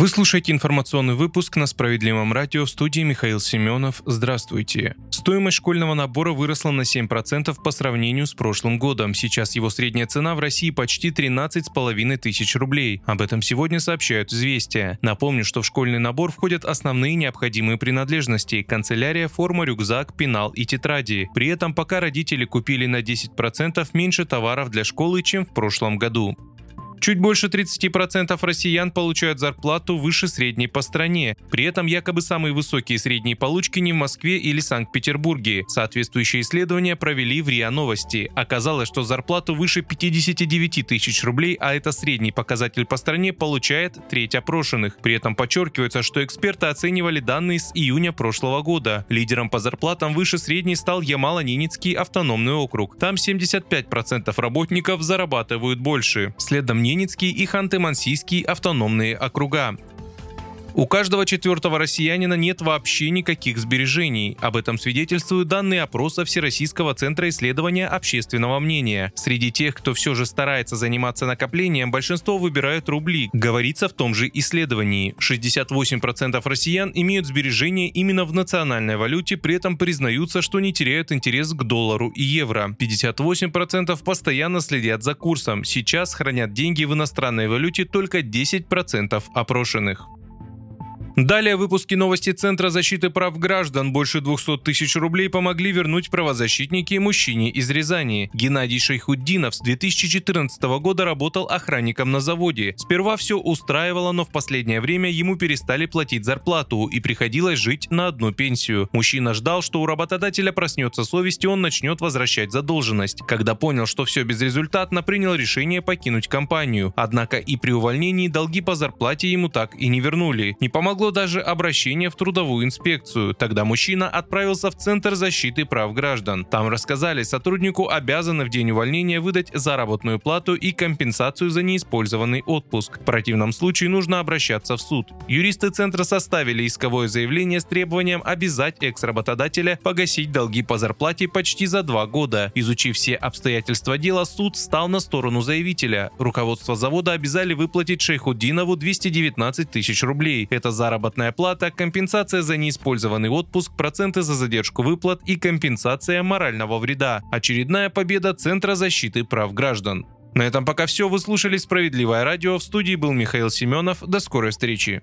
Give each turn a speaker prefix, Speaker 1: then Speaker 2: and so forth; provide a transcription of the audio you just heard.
Speaker 1: Вы слушаете информационный выпуск на Справедливом радио в студии Михаил Семенов. Здравствуйте. Стоимость школьного набора выросла на 7% по сравнению с прошлым годом. Сейчас его средняя цена в России почти 13,5 тысяч рублей. Об этом сегодня сообщают «Известия». Напомню, что в школьный набор входят основные необходимые принадлежности – канцелярия, форма, рюкзак, пенал и тетради. При этом пока родители купили на 10% меньше товаров для школы, чем в прошлом году. Чуть больше 30% россиян получают зарплату выше средней по стране. При этом якобы самые высокие средние получки не в Москве или Санкт-Петербурге. Соответствующие исследования провели в РИА Новости. Оказалось, что зарплату выше 59 тысяч рублей, а это средний показатель по стране, получает треть опрошенных. При этом подчеркивается, что эксперты оценивали данные с июня прошлого года. Лидером по зарплатам выше средней стал Ямало-Ненецкий автономный округ. Там 75% работников зарабатывают больше. Следом Ненецкий и Ханты-Мансийский автономные округа. У каждого четвертого россиянина нет вообще никаких сбережений. Об этом свидетельствуют данные опроса Всероссийского центра исследования общественного мнения. Среди тех, кто все же старается заниматься накоплением, большинство выбирают рубли. Говорится в том же исследовании. 68% россиян имеют сбережения именно в национальной валюте, при этом признаются, что не теряют интерес к доллару и евро. 58% постоянно следят за курсом. Сейчас хранят деньги в иностранной валюте только 10% опрошенных. Далее в выпуске новости Центра защиты прав граждан больше 200 тысяч рублей помогли вернуть правозащитники мужчине из Рязани. Геннадий Шейхуддинов с 2014 года работал охранником на заводе. Сперва все устраивало, но в последнее время ему перестали платить зарплату и приходилось жить на одну пенсию. Мужчина ждал, что у работодателя проснется совесть и он начнет возвращать задолженность. Когда понял, что все безрезультатно, принял решение покинуть компанию. Однако и при увольнении долги по зарплате ему так и не вернули. Не помогло даже обращение в трудовую инспекцию. Тогда мужчина отправился в Центр защиты прав граждан. Там рассказали, сотруднику обязаны в день увольнения выдать заработную плату и компенсацию за неиспользованный отпуск. В противном случае нужно обращаться в суд. Юристы Центра составили исковое заявление с требованием обязать экс-работодателя погасить долги по зарплате почти за два года. Изучив все обстоятельства дела, суд встал на сторону заявителя. Руководство завода обязали выплатить Шейхуддинову 219 тысяч рублей. Это заработная заработная плата, компенсация за неиспользованный отпуск, проценты за задержку выплат и компенсация морального вреда. Очередная победа Центра защиты прав граждан. На этом пока все. Вы слушали «Справедливое радио». В студии был Михаил Семенов. До скорой встречи.